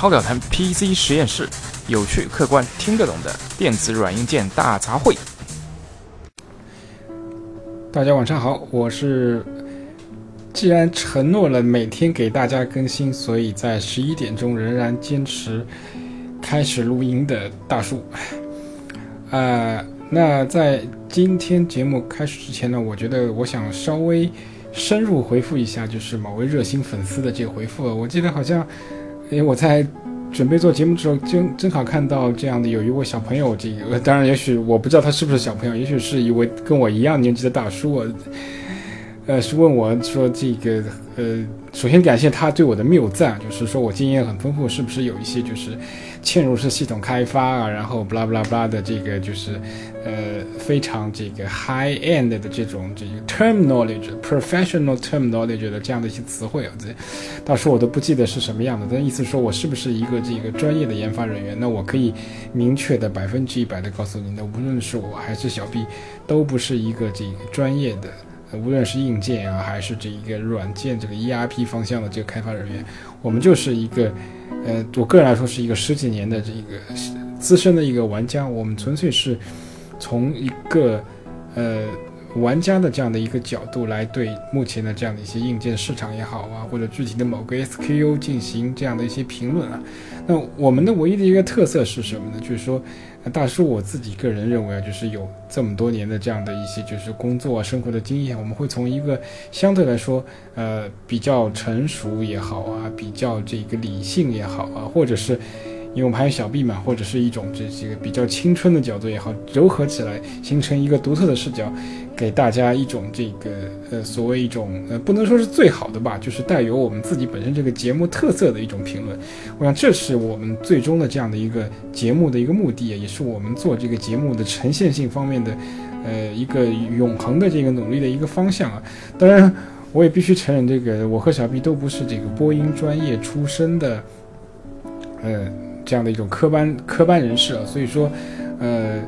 超表谈 PC 实验室，有趣、客观、听得懂的电子软硬件大杂烩。大家晚上好，我是既然承诺了每天给大家更新，所以在十一点钟仍然坚持开始录音的大树。啊，那在今天节目开始之前呢，我觉得我想稍微深入回复一下，就是某位热心粉丝的这个回复。我记得好像。因为我在准备做节目的时候，正正好看到这样的有一位小朋友，这个当然也许我不知道他是不是小朋友，也许是一位跟我一样年纪的大叔。呃，是问我说这个，呃，首先感谢他对我的谬赞，就是说我经验很丰富，是不是有一些就是嵌入式系统开发啊，然后布拉布拉布拉的这个就是，呃，非常这个 high end 的这种这个 term knowledge，professional term knowledge 的这样的一些词汇啊，这到时候我都不记得是什么样的。但意思说我是不是一个这个专业的研发人员？那我可以明确的百分之一百的告诉您的，无论是我还是小 B，都不是一个这个专业的。无论是硬件啊，还是这一个软件，这个 ERP 方向的这个开发人员，我们就是一个，呃，我个人来说是一个十几年的这个资深的一个玩家。我们纯粹是从一个呃玩家的这样的一个角度来对目前的这样的一些硬件市场也好啊，或者具体的某个 SKU 进行这样的一些评论啊。那我们的唯一的一个特色是什么呢？就是说。那大叔，我自己个人认为啊，就是有这么多年的这样的一些就是工作啊、生活的经验，我们会从一个相对来说，呃，比较成熟也好啊，比较这个理性也好啊，或者是。因为我们还有小 B 嘛，或者是一种这这个比较青春的角度也好，糅合起来形成一个独特的视角，给大家一种这个呃所谓一种呃不能说是最好的吧，就是带有我们自己本身这个节目特色的一种评论。我想这是我们最终的这样的一个节目的一个目的，也是我们做这个节目的呈现性方面的呃一个永恒的这个努力的一个方向啊。当然，我也必须承认，这个我和小 B 都不是这个播音专业出身的，呃。这样的一种科班科班人士啊，所以说，呃，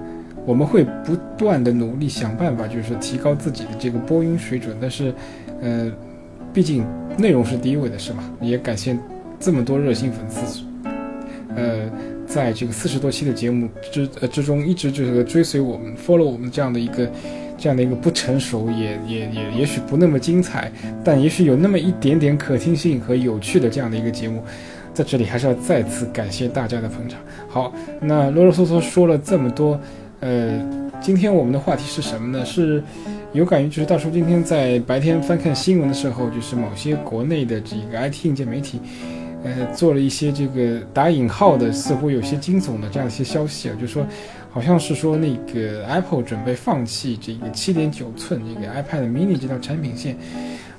我们会不断的努力想办法，就是提高自己的这个播音水准。但是，呃，毕竟内容是第一位的，是吧？也感谢这么多热心粉丝，呃，在这个四十多期的节目之之中，一直就是追随我们，follow 我们这样的一个这样的一个不成熟，也也也也许不那么精彩，但也许有那么一点点可听性和有趣的这样的一个节目。在这里还是要再次感谢大家的捧场。好，那啰啰嗦嗦说了这么多，呃，今天我们的话题是什么呢？是有感于就是大叔今天在白天翻看新闻的时候，就是某些国内的这个 IT 硬件媒体，呃，做了一些这个打引号的，似乎有些惊悚的这样一些消息啊，就是说好像是说那个 Apple 准备放弃这个七点九寸这个 iPad mini 这条产品线。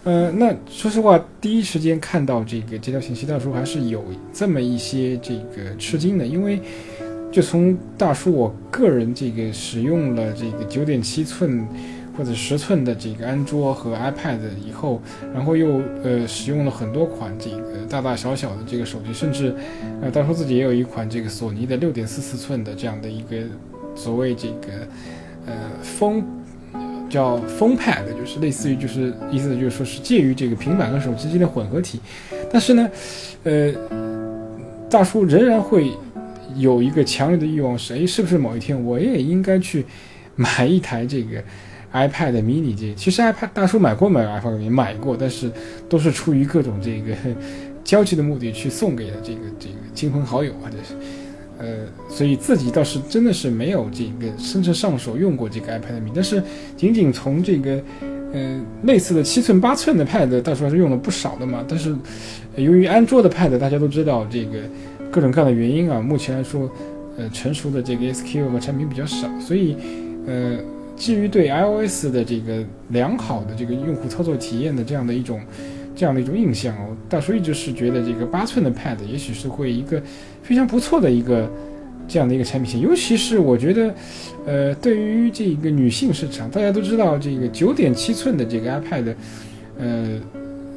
呃，那说实话，第一时间看到这个这条信息，大叔还是有这么一些这个吃惊的，因为就从大叔我个人这个使用了这个九点七寸或者十寸的这个安卓和 iPad 以后，然后又呃使用了很多款这个大大小小的这个手机，甚至呃大叔自己也有一款这个索尼的六点四四寸的这样的一个所谓这个呃风。叫 PhonePad，就是类似于，就是意思就是说是介于这个平板和手机之间的混合体。但是呢，呃，大叔仍然会有一个强烈的欲望，是哎，是不是某一天我也应该去买一台这个 iPad mini？这其实 iPad 大叔买过买 iPad mini，买过，但是都是出于各种这个 交际的目的去送给了这个这个亲朋好友啊，这是。呃，所以自己倒是真的是没有这个真正上手用过这个 iPad mini，但是仅仅从这个，呃，类似的七寸八寸的 Pad，到时候是用了不少的嘛。但是由于安卓的 Pad，大家都知道这个各种各样的原因啊，目前来说，呃，成熟的这个 SKU 和产品比较少，所以，呃，基于对 iOS 的这个良好的这个用户操作体验的这样的一种。这样的一种印象哦，大叔一直是觉得这个八寸的 Pad 也许是会一个非常不错的一个这样的一个产品线，尤其是我觉得，呃，对于这个女性市场，大家都知道这个九点七寸的这个 iPad，呃，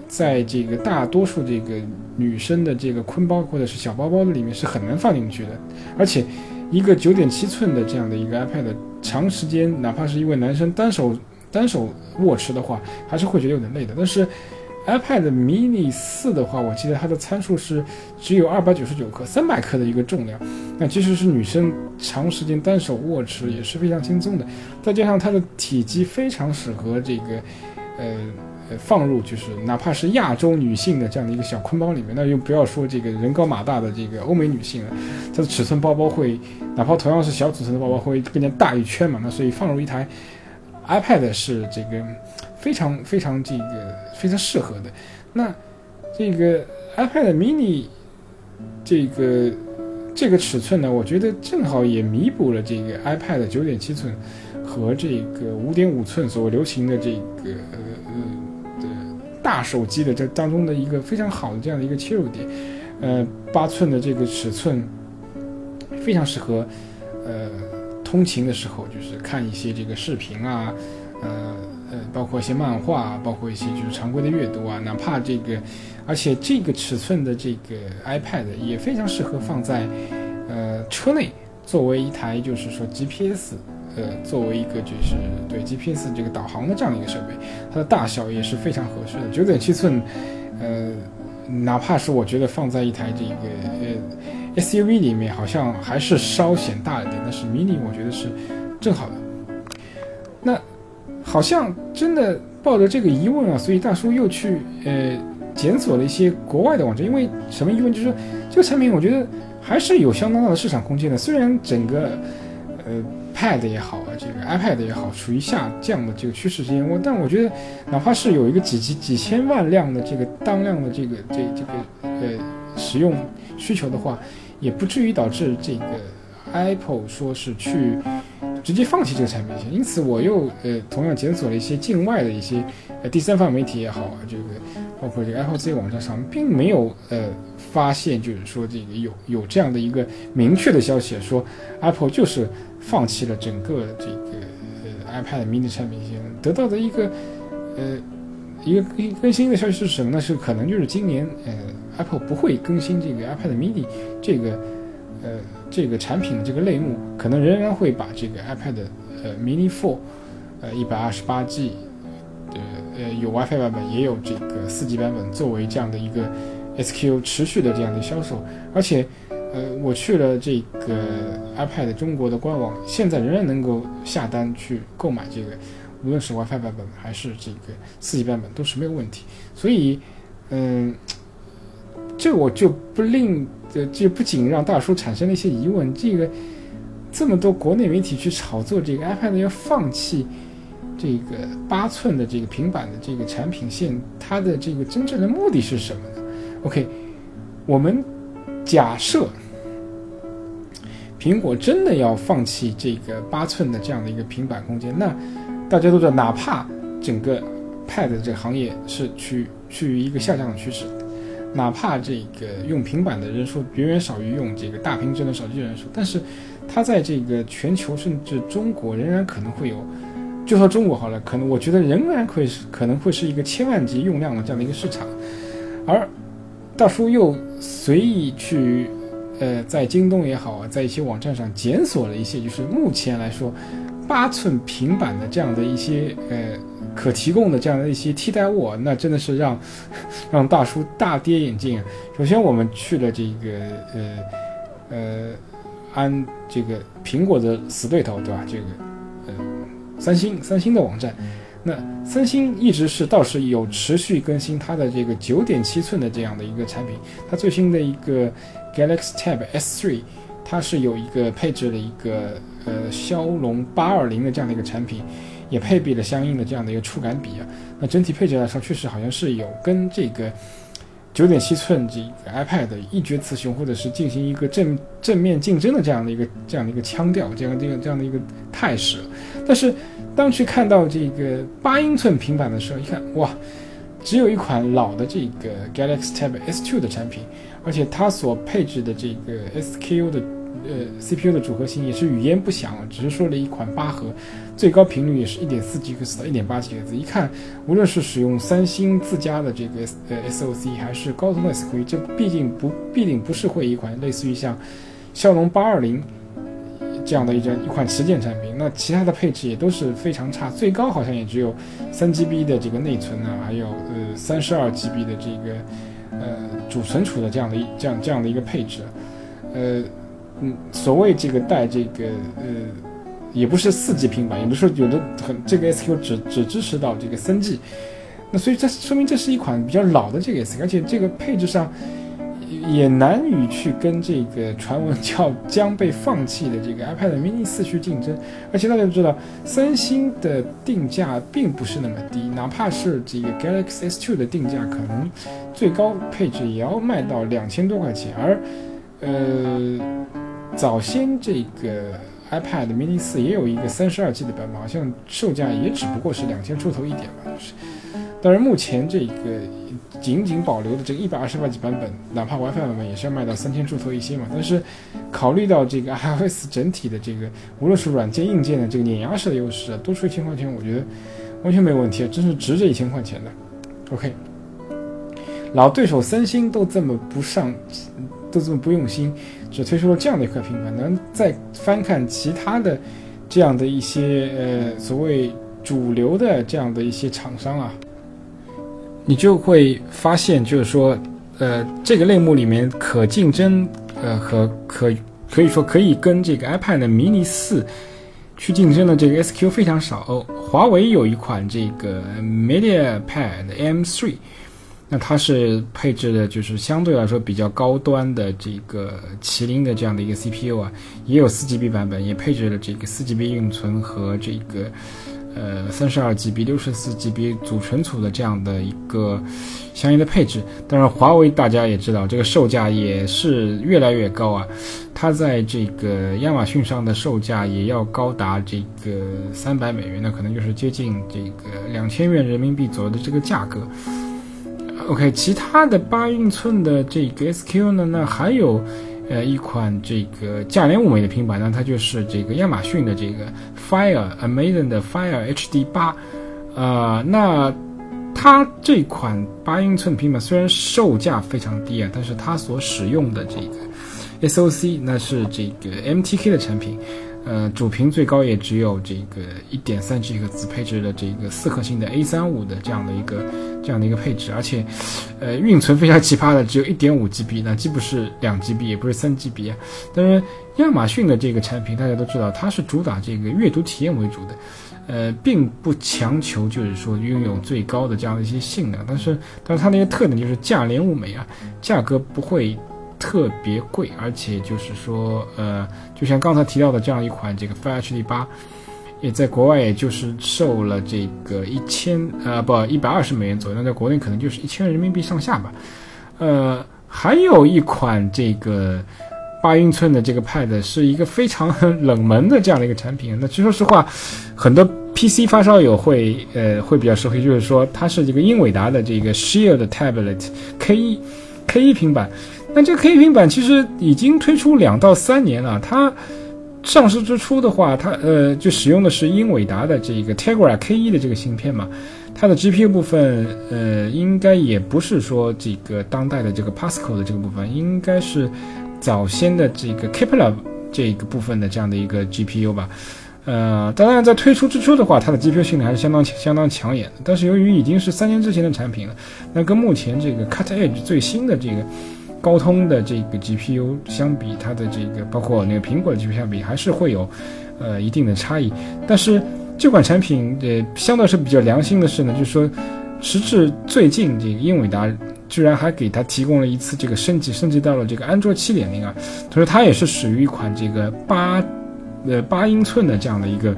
在这个大多数这个女生的这个坤包或者是小包包的里面是很难放进去的，而且一个九点七寸的这样的一个 iPad，长时间哪怕是一位男生单手单手握持的话，还是会觉得有点累的，但是。iPad mini 四的话，我记得它的参数是只有二百九十九克，三百克的一个重量。那即使是女生长时间单手握持也是非常轻松的。再加上它的体积非常适合这个，呃呃放入就是哪怕是亚洲女性的这样的一个小坤包里面，那就不要说这个人高马大的这个欧美女性了，它的尺寸包包会哪怕同样是小尺寸的包包会更加大一圈嘛。那所以放入一台 iPad 是这个。非常非常这个非常适合的，那这个 iPad mini 这个这个尺寸呢，我觉得正好也弥补了这个 iPad 九点七寸和这个五点五寸所流行的这个呃的大手机的这当中的一个非常好的这样的一个切入点。呃，八寸的这个尺寸非常适合通勤的时候，就是看一些这个视频啊，呃。呃，包括一些漫画，包括一些就是常规的阅读啊，哪怕这个，而且这个尺寸的这个 iPad 也非常适合放在呃车内，作为一台就是说 GPS，呃，作为一个就是对 GPS 这个导航的这样的一个设备，它的大小也是非常合适的，九点七寸，呃，哪怕是我觉得放在一台这个呃 SUV 里面，好像还是稍显大一点，但是 mini 我觉得是正好的，那。好像真的抱着这个疑问啊，所以大叔又去呃检索了一些国外的网站。因为什么疑问？就是说这个产品，我觉得还是有相当大的市场空间的。虽然整个呃 Pad 也好啊，这个 iPad 也好，处于下降的这个趋势之间，我但我觉得哪怕是有一个几几几千万辆的这个当量的这个这这个呃使用需求的话，也不至于导致这个 Apple 说是去。直接放弃这个产品线，因此我又呃同样检索了一些境外的一些呃第三方媒体也好啊，这个包括这个 Apple 自己网站上，并没有呃发现就是说这个有有这样的一个明确的消息，说 Apple 就是放弃了整个这个呃 iPad mini 产品线。得到的一个呃一个更更新的消息是什么呢？是可能就是今年呃 Apple 不会更新这个 iPad mini 这个呃。这个产品的这个类目可能仍然会把这个 iPad 呃 Mini 4，呃一百二十八 G，呃呃有 WiFi 版本，也有这个四 G 版本作为这样的一个 SKU 持续的这样的销售。而且，呃我去了这个 iPad 中国的官网，现在仍然能够下单去购买这个，无论是 WiFi 版本还是这个四 G 版本都是没有问题。所以，嗯，这我就不另。这这不仅让大叔产生了一些疑问，这个这么多国内媒体去炒作这个 iPad 要放弃这个八寸的这个平板的这个产品线，它的这个真正的目的是什么呢？OK，我们假设苹果真的要放弃这个八寸的这样的一个平板空间，那大家都知道，哪怕整个 Pad 这个行业是趋趋于一个下降的趋势。哪怕这个用平板的人数远远少于用这个大屏智能手机的人数，但是它在这个全球甚至中国仍然可能会有，就说中国好了，可能我觉得仍然会是可能会是一个千万级用量的这样的一个市场。而大叔又随意去，呃，在京东也好啊，在一些网站上检索了一些，就是目前来说八寸平板的这样的一些呃。可提供的这样的一些替代物，那真的是让 让大叔大跌眼镜。首先，我们去了这个呃呃，安这个苹果的死对头，对吧？这个呃，三星三星的网站。那三星一直是倒是有持续更新它的这个九点七寸的这样的一个产品。它最新的一个 Galaxy Tab S3，它是有一个配置了一个呃骁龙八二零的这样的一个产品。也配备了相应的这样的一个触感笔啊，那整体配置来说，确实好像是有跟这个九点七寸这个 iPad 一决雌雄，或者是进行一个正正面竞争的这样的一个这样的一个腔调，这样这样这样的一个态势。但是当去看到这个八英寸平板的时候，一看哇，只有一款老的这个 Galaxy Tab S2 的产品，而且它所配置的这个 SKU 的。呃，CPU 的组合型也是语焉不详，只是说了一款八核，最高频率也是一点四 GHz 到一点八 GHz。一看，无论是使用三星自家的这个呃 SOC，还是高通的 SOC，这毕竟不必定不是会一款类似于像骁龙八二零这样的一张一款旗舰产品。那其他的配置也都是非常差，最高好像也只有三 GB 的这个内存啊，还有呃三十二 GB 的这个呃主存储的这样的一这样这样的一个配置，呃嗯，所谓这个带这个呃。也不是四 G 平板，也不是说有的很这个 SQ 只只支持到这个三 G，那所以这说明这是一款比较老的这个 SQ，而且这个配置上也难以去跟这个传闻叫 将被放弃的这个 iPad mini 四去竞争。而且大家都知道，三星的定价并不是那么低，哪怕是这个 Galaxy S2 的定价，可能最高配置也要卖到两千多块钱，而呃早先这个。iPad mini 四也有一个三十二 G 的版本，好像售价也只不过是两千出头一点吧。是，当然目前这个仅仅保留的这个一百二十八 G 版本，哪怕 WiFi 版本也是要卖到三千出头一些嘛。但是考虑到这个 iOS 整体的这个无论是软件硬件的这个碾压式的优势啊，多出一千块钱，我觉得完全没有问题啊，真是值这一千块钱的。OK，老对手三星都这么不上，都这么不用心。只推出了这样的一块平板，能再翻看其他的这样的一些呃所谓主流的这样的一些厂商啊，你就会发现，就是说，呃，这个类目里面可竞争，呃，和可可以说可以跟这个 iPad mini 四去竞争的这个 SQ 非常少。哦华为有一款这个 MediaPad M3。那它是配置的，就是相对来说比较高端的这个麒麟的这样的一个 CPU 啊，也有四 GB 版本，也配置了这个四 GB 运存和这个呃三十二 GB、六十四 GB 主存储的这样的一个相应的配置。当然，华为大家也知道，这个售价也是越来越高啊，它在这个亚马逊上的售价也要高达这个三百美元，那可能就是接近这个两千元人民币左右的这个价格。OK，其他的八英寸的这个 SQ 呢？那还有，呃，一款这个价廉物美的平板呢，它就是这个亚马逊的这个 Fire Amazon 的 Fire HD 八，呃，那它这款八英寸平板虽然售价非常低啊，但是它所使用的这个 SOC 那是这个 MTK 的产品。呃，主屏最高也只有这个一点三 G 赫兹，配置的这个四核心的 A 三五的这样的一个这样的一个配置，而且，呃，运存非常奇葩的，只有一点五 GB，那既不是两 GB，也不是三 GB 啊。但是亚马逊的这个产品，大家都知道，它是主打这个阅读体验为主的，呃，并不强求就是说拥有最高的这样的一些性能，但是，但是它那个特点就是价廉物美啊，价格不会。特别贵，而且就是说，呃，就像刚才提到的这样一款这个 Fire HD 八，也在国外也就是售了这个一千呃不一百二十美元左右，那在国内可能就是一千人民币上下吧。呃，还有一款这个八英寸的这个 Pad 是一个非常冷门的这样的一个产品。那其实说实话，很多 PC 发烧友会呃会比较熟悉，就是说它是这个英伟达的这个 Shield Tablet K 一 K 一平板。那这个 K 平板其实已经推出两到三年了。它上市之初的话，它呃就使用的是英伟达的这个 Tegra K 一的这个芯片嘛。它的 GPU 部分呃应该也不是说这个当代的这个 Pascal 的这个部分，应该是早先的这个 Kepler 这个部分的这样的一个 GPU 吧。呃，当然在推出之初的话，它的 GPU 性能还是相当相当抢眼的。但是由于已经是三年之前的产品了，那跟目前这个 Cut Edge 最新的这个。高通的这个 GPU 相比它的这个，包括那个苹果的 GPU 相比，还是会有，呃一定的差异。但是这款产品，呃，相对是比较良心的是呢，就是说，时至最近，这个英伟达居然还给它提供了一次这个升级，升级到了这个安卓七点零啊。所以它也是属于一款这个八，呃八英寸的这样的一个。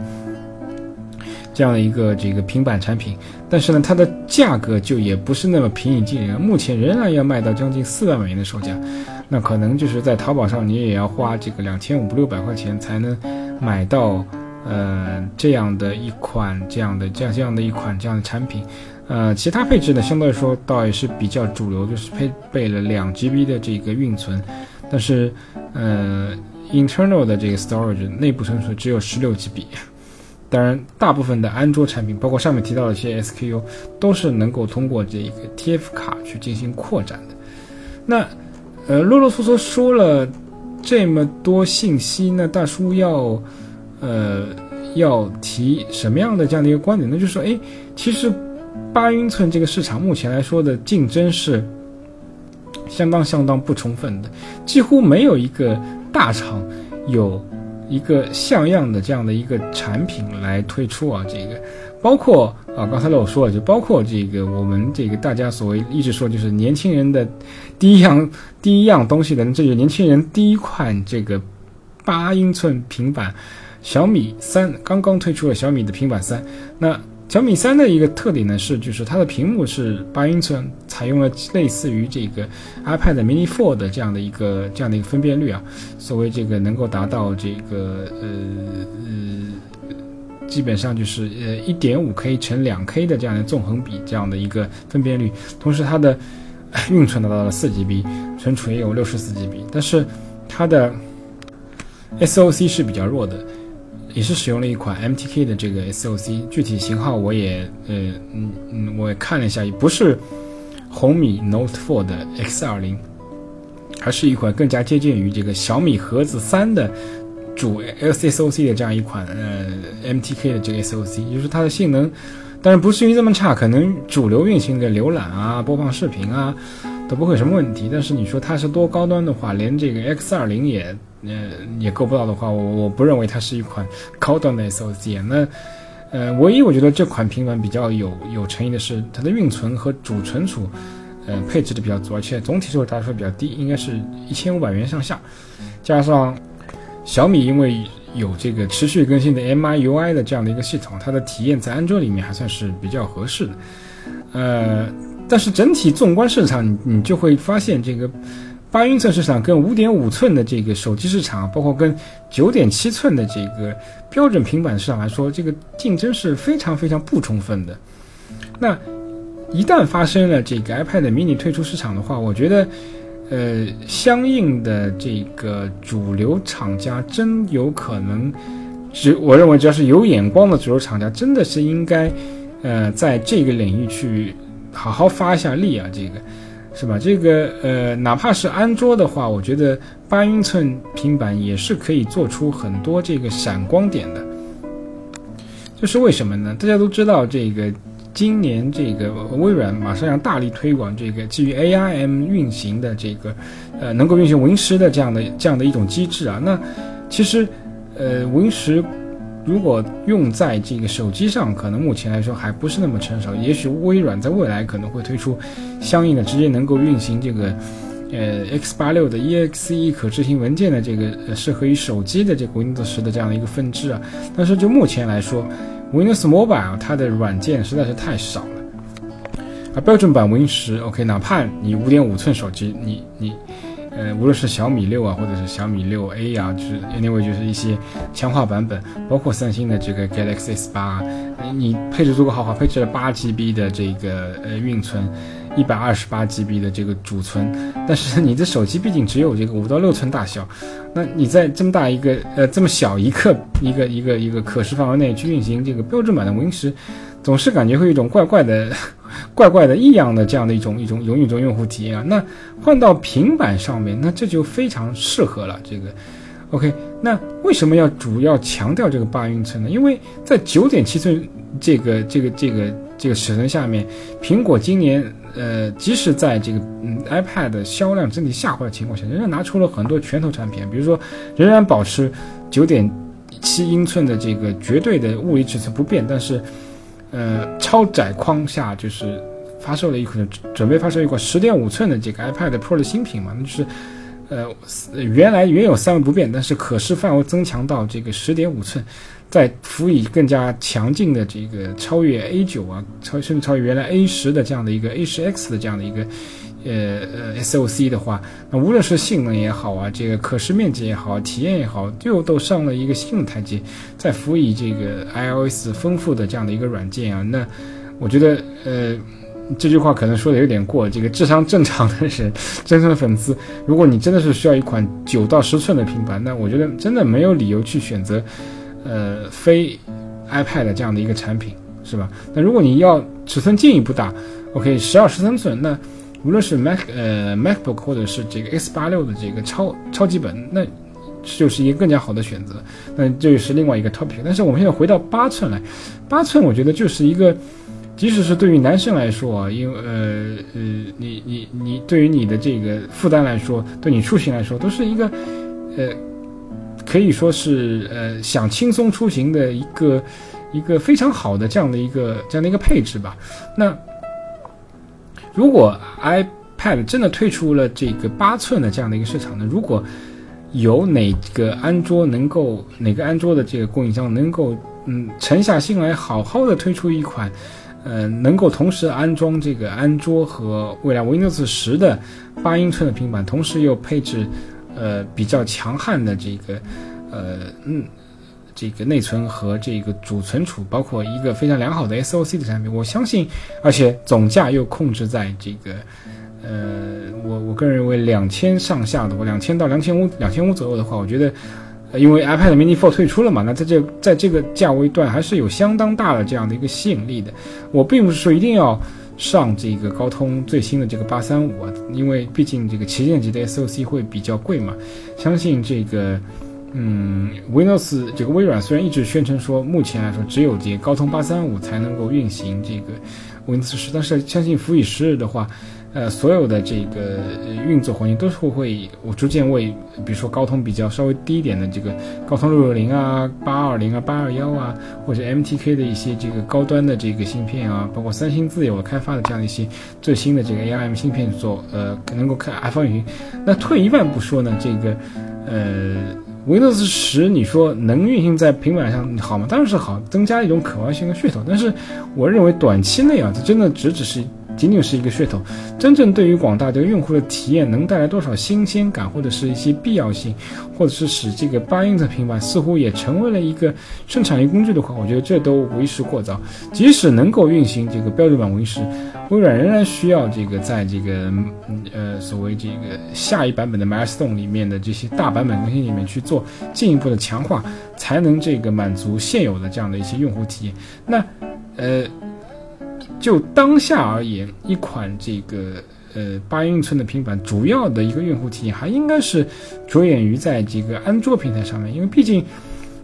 这样的一个这个平板产品，但是呢，它的价格就也不是那么平易近人，目前仍然要卖到将近四万美元的售价，那可能就是在淘宝上你也要花这个两千五六百块钱才能买到，呃，这样的一款这样的这样这样的一款这样的产品，呃，其他配置呢相对来说倒也是比较主流，就是配备了两 GB 的这个运存，但是呃，internal 的这个 storage 内部存储只有十六 GB。当然，大部分的安卓产品，包括上面提到的一些 SKU，都是能够通过这一个 TF 卡去进行扩展的。那，呃，啰啰嗦嗦说了这么多信息，那大叔要呃要提什么样的这样的一个观点？那就是说，哎，其实八英寸这个市场目前来说的竞争是相当相当不充分的，几乎没有一个大厂有一个像样的这样的一个产品来推出啊，这个。包括啊，刚才我说了，就包括这个我们这个大家所谓一直说，就是年轻人的第一样第一样东西的，这就是年轻人第一款这个八英寸平板，小米三刚刚推出了小米的平板三。那小米三的一个特点呢是，就是它的屏幕是八英寸，采用了类似于这个 iPad Mini Four 的这样的一个这样的一个分辨率啊，所谓这个能够达到这个呃呃。基本上就是呃一点五 K 乘两 K 的这样的纵横比这样的一个分辨率，同时它的运存达到了四 GB，存储也有六十四 GB，但是它的 SOC 是比较弱的，也是使用了一款 MTK 的这个 SOC，具体型号我也呃嗯嗯我也看了一下，也不是红米 Note 4的 X 二零，还是一款更加接近于这个小米盒子三的。主 SOC 的这样一款呃 MTK 的这个 SOC，就是它的性能，但是不至于这么差，可能主流运行的浏览啊、播放视频啊都不会有什么问题。但是你说它是多高端的话，连这个 X 二零也呃也够不到的话，我我不认为它是一款高端的 SOC。那呃，唯一我觉得这款平板比较有有诚意的是它的运存和主存储，呃配置的比较足，而且总体售价来说比较低，应该是一千五百元上下，加上。小米因为有这个持续更新的 MIUI 的这样的一个系统，它的体验在安卓里面还算是比较合适的。呃，但是整体纵观市场，你你就会发现，这个八英寸市场跟五点五寸的这个手机市场，包括跟九点七寸的这个标准平板市场来说，这个竞争是非常非常不充分的。那一旦发生了这个 iPad mini 退出市场的话，我觉得。呃，相应的这个主流厂家真有可能，只我认为只要是有眼光的主流厂家，真的是应该，呃，在这个领域去好好发一下力啊，这个是吧？这个呃，哪怕是安卓的话，我觉得八英寸平板也是可以做出很多这个闪光点的。这是为什么呢？大家都知道这个。今年这个微软马上要大力推广这个基于 ARM 运行的这个，呃，能够运行 Win 十的这样的这样的一种机制啊。那其实，呃，Win 十如果用在这个手机上，可能目前来说还不是那么成熟。也许微软在未来可能会推出相应的直接能够运行这个，呃，X 八六的 EXE 可执行文件的这个适合于手机的这个 Windows 十的这样的一个分支啊。但是就目前来说，Windows Mobile 它的软件实在是太少了，而标准版 Win 十 OK，哪怕你五点五寸手机，你你，呃，无论是小米六啊，或者是小米六 A 啊，就是 anyway 就是一些强化版本，包括三星的这个 Galaxy S 八，你配置足够豪华，配置了八 GB 的这个呃运存。一百二十八 GB 的这个主存，但是你的手机毕竟只有这个五到六寸大小，那你在这么大一个呃这么小一个一个一个一个可视范围内去运行这个标准版的 Win 十，总是感觉会有一种怪怪的、怪怪的异样的这样的一种一种有一种用户体验啊。那换到平板上面，那这就非常适合了。这个 OK，那为什么要主要强调这个八英寸呢？因为在九点七寸这个这个这个这个尺寸下面，苹果今年。呃，即使在这个嗯 iPad 销量整体下滑的情况下，仍然拿出了很多拳头产品，比如说仍然保持九点七英寸的这个绝对的物理尺寸不变，但是呃超窄框下就是发售了一款准备发售一款十点五寸的这个 iPad Pro 的新品嘛，那就是呃原来原有三维不变，但是可视范围增强到这个十点五寸。再辅以更加强劲的这个超越 A 九啊，超甚至超越原来 A 十的这样的一个 A 十 X 的这样的一个呃呃 SOC 的话，那无论是性能也好啊，这个可视面积也好，体验也好，又都上了一个新的台阶。再辅以这个 iOS 丰富的这样的一个软件啊，那我觉得呃这句话可能说的有点过。这个智商正常的人，真正的粉丝，如果你真的是需要一款九到十寸的平板，那我觉得真的没有理由去选择。呃，非 iPad 这样的一个产品是吧？那如果你要尺寸进一步大，OK，十二十三寸，那无论是 Mac 呃 MacBook 或者是这个 X 八六的这个超超级本，那就是一个更加好的选择。那这是另外一个 topic。但是我们现在回到八寸来，八寸我觉得就是一个，即使是对于男生来说啊，因为呃呃，你你你对于你的这个负担来说，对你出行来说，都是一个呃。可以说是呃想轻松出行的一个一个非常好的这样的一个这样的一个配置吧。那如果 iPad 真的推出了这个八寸的这样的一个市场呢？如果有哪个安卓能够哪个安卓的这个供应商能够嗯沉下心来好好的推出一款呃能够同时安装这个安卓和未来 Windows 十的八英寸的平板，同时又配置。呃，比较强悍的这个，呃，嗯，这个内存和这个主存储，包括一个非常良好的 SOC 的产品，我相信，而且总价又控制在这个，呃，我我个人认为两千上下的，我两千到两千五，两千五左右的话，我觉得，因为 iPad Mini 4退出了嘛，那在这在这个价位段还是有相当大的这样的一个吸引力的。我并不是说一定要。上这个高通最新的这个八三五啊，因为毕竟这个旗舰级的 SOC 会比较贵嘛。相信这个，嗯，Windows 这个微软虽然一直宣称说，目前来说只有这高通八三五才能够运行这个 Windows 十，但是相信辅以时日的话。呃，所有的这个运作环境都是会，我逐渐为，比如说高通比较稍微低一点的这个高通六六零啊、八二零啊、八二幺啊，或者 MTK 的一些这个高端的这个芯片啊，包括三星自有开发的这样一些最新的这个 ARM 芯片做，呃，能够开 iPhone 云。那退一万步说呢，这个呃 Windows 十，你说能运行在平板上好吗？当然是好，增加一种可玩性的噱头。但是我认为短期内啊，这真的只只是。仅仅是一个噱头，真正对于广大这个用户的体验能带来多少新鲜感，或者是一些必要性，或者是使这个八英寸平板似乎也成为了一个生产力工具的话，我觉得这都为时过早。即使能够运行这个标准版 Win 十，微软仍然需要这个在这个呃所谓这个下一版本的 Milestone 里面的这些大版本更新里面去做进一步的强化，才能这个满足现有的这样的一些用户体验。那呃。就当下而言，一款这个呃八英寸的平板，主要的一个用户体验还应该是着眼于在这个安卓平台上面，因为毕竟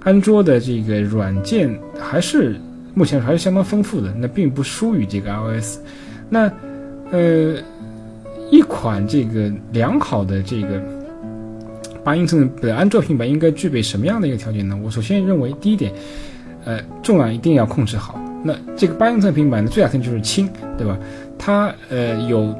安卓的这个软件还是目前还是相当丰富的，那并不输于这个 iOS。那呃一款这个良好的这个八英寸的安卓平板应该具备什么样的一个条件呢？我首先认为第一点，呃重量一定要控制好。那这个八英寸平板的最大特点就是轻，对吧？它呃有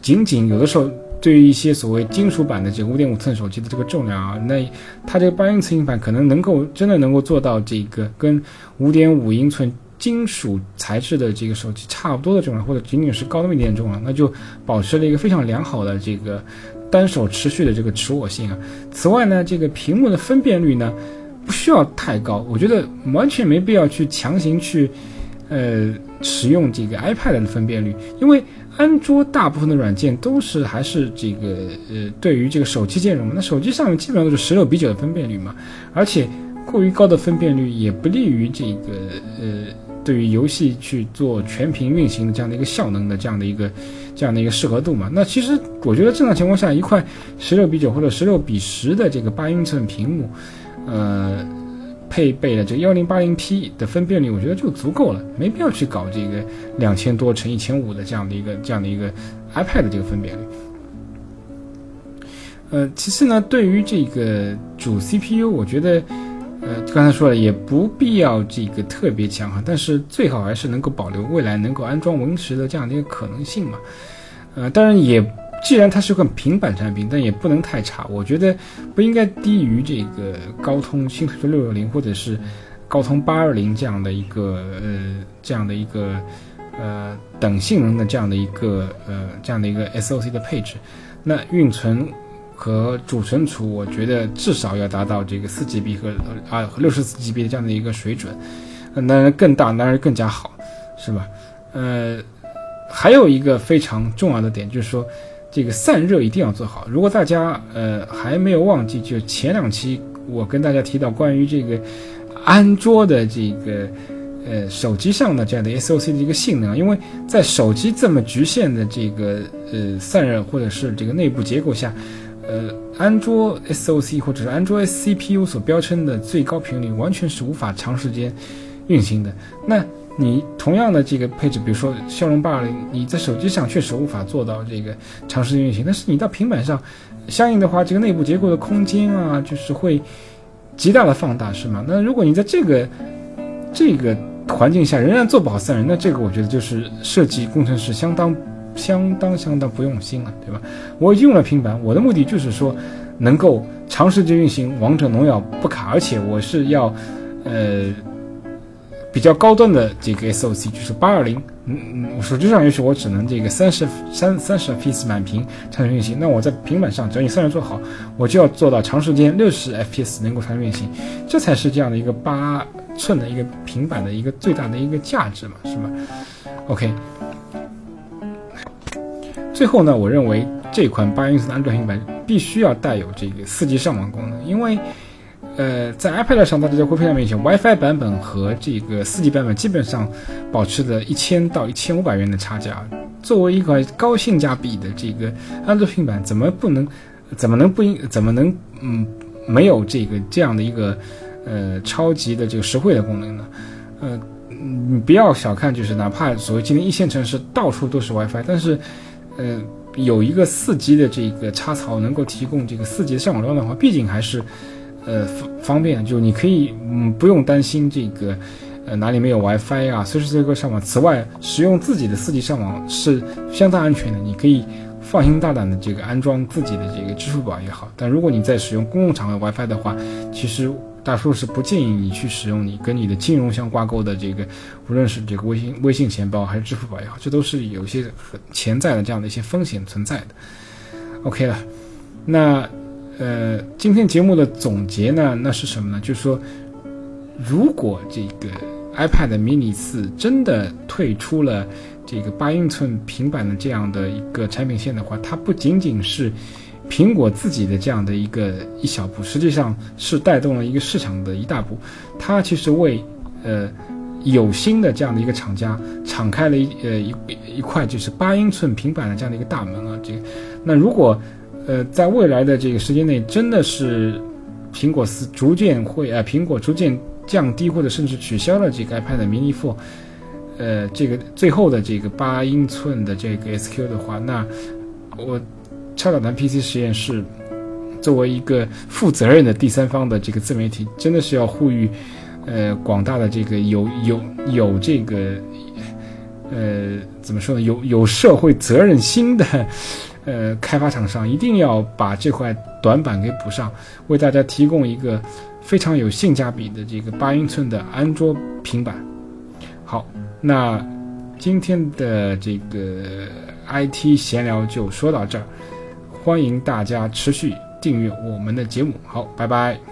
仅仅有的时候对于一些所谓金属版的这个五点五寸手机的这个重量啊，那它这个八英寸平板可能能够真的能够做到这个跟五点五英寸金属材质的这个手机差不多的重量，或者仅仅是高那么一点重量，那就保持了一个非常良好的这个单手持续的这个持握性啊。此外呢，这个屏幕的分辨率呢不需要太高，我觉得完全没必要去强行去。呃，使用这个 iPad 的分辨率，因为安卓大部分的软件都是还是这个呃，对于这个手机兼容，那手机上面基本上都是十六比九的分辨率嘛，而且过于高的分辨率也不利于这个呃，对于游戏去做全屏运行的这样的一个效能的这样的一个这样的一个适合度嘛。那其实我觉得正常情况下，一块十六比九或者十六比十的这个八英寸屏幕，呃。配备了这幺零八零 P 的分辨率，我觉得就足够了，没必要去搞这个两千多乘一千五的这样的一个这样的一个 iPad 的这个分辨率。呃，其次呢，对于这个主 CPU，我觉得，呃，刚才说了，也不必要这个特别强哈，但是最好还是能够保留未来能够安装 Win 十的这样的一个可能性嘛。呃，当然也。既然它是个平板产品，但也不能太差。我觉得不应该低于这个高通新推出六六零或者是高通八二零这样的一个呃这样的一个呃等性能的这样的一个呃这样的一个 SOC 的配置。那运存和主存储，我觉得至少要达到这个四 GB 和啊六十四 GB 的这样的一个水准。那更大当然更加好，是吧？呃，还有一个非常重要的点就是说。这个散热一定要做好。如果大家呃还没有忘记，就前两期我跟大家提到关于这个安卓的这个呃手机上的这样的 SOC 的一个性能，因为在手机这么局限的这个呃散热或者是这个内部结构下，呃，安卓 SOC 或者是安卓 CPU 所标称的最高频率完全是无法长时间运行的。那你同样的这个配置，比如说骁龙八二零，你在手机上确实无法做到这个长时间运行，但是你到平板上，相应的话，这个内部结构的空间啊，就是会极大的放大，是吗？那如果你在这个这个环境下仍然做不好散热，那这个我觉得就是设计工程师相当相当相当不用心了，对吧？我用了平板，我的目的就是说能够长时间运行王者荣耀不卡，而且我是要呃。比较高端的这个 SOC 就是八二零，嗯嗯，手机上也许我只能这个三十三三十 FPS 满屏才能运行，那我在平板上只要你散热做好，我就要做到长时间六十 FPS 能够长时运行，这才是这样的一个八寸的一个平板的一个最大的一个价值嘛，是吧？OK，最后呢，我认为这款八英寸的安卓平板必须要带有这个四 G 上网功能，因为。呃，在 iPad 上，大家会非常明显，WiFi 版本和这个 4G 版本基本上保持着一千到一千五百元的差价。作为一款高性价比的这个安卓平板，怎么不能，怎么能不应，怎么能嗯没有这个这样的一个呃超级的这个实惠的功能呢？呃，你不要小看，就是哪怕所谓今天一线城市到处都是 WiFi，但是呃有一个 4G 的这个插槽能够提供这个 4G 的上网量的话，毕竟还是。呃，方方便，就你可以嗯不用担心这个，呃哪里没有 WiFi 啊，随时随刻上网。此外，使用自己的 4G 上网是相当安全的，你可以放心大胆的这个安装自己的这个支付宝也好。但如果你在使用公共场合 WiFi 的话，其实大叔是不建议你去使用你跟你的金融相挂钩的这个，无论是这个微信微信钱包还是支付宝也好，这都是有一些潜在的这样的一些风险存在的。OK 了，那。呃，今天节目的总结呢，那是什么呢？就是说，如果这个 iPad mini 四真的退出了这个八英寸平板的这样的一个产品线的话，它不仅仅是苹果自己的这样的一个一小步，实际上是带动了一个市场的一大步。它其实为呃有心的这样的一个厂家敞开了一呃一一块就是八英寸平板的这样的一个大门啊。这个，那如果呃，在未来的这个时间内，真的是苹果四逐渐会呃，苹果逐渐降低或者甚至取消了这个 iPad mini four，呃，这个最后的这个八英寸的这个 SQ 的话，那我超导弹 PC 实验室作为一个负责任的第三方的这个自媒体，真的是要呼吁呃广大的这个有有有这个呃怎么说呢，有有社会责任心的。呃，开发厂商一定要把这块短板给补上，为大家提供一个非常有性价比的这个八英寸的安卓平板。好，那今天的这个 IT 闲聊就说到这儿，欢迎大家持续订阅我们的节目。好，拜拜。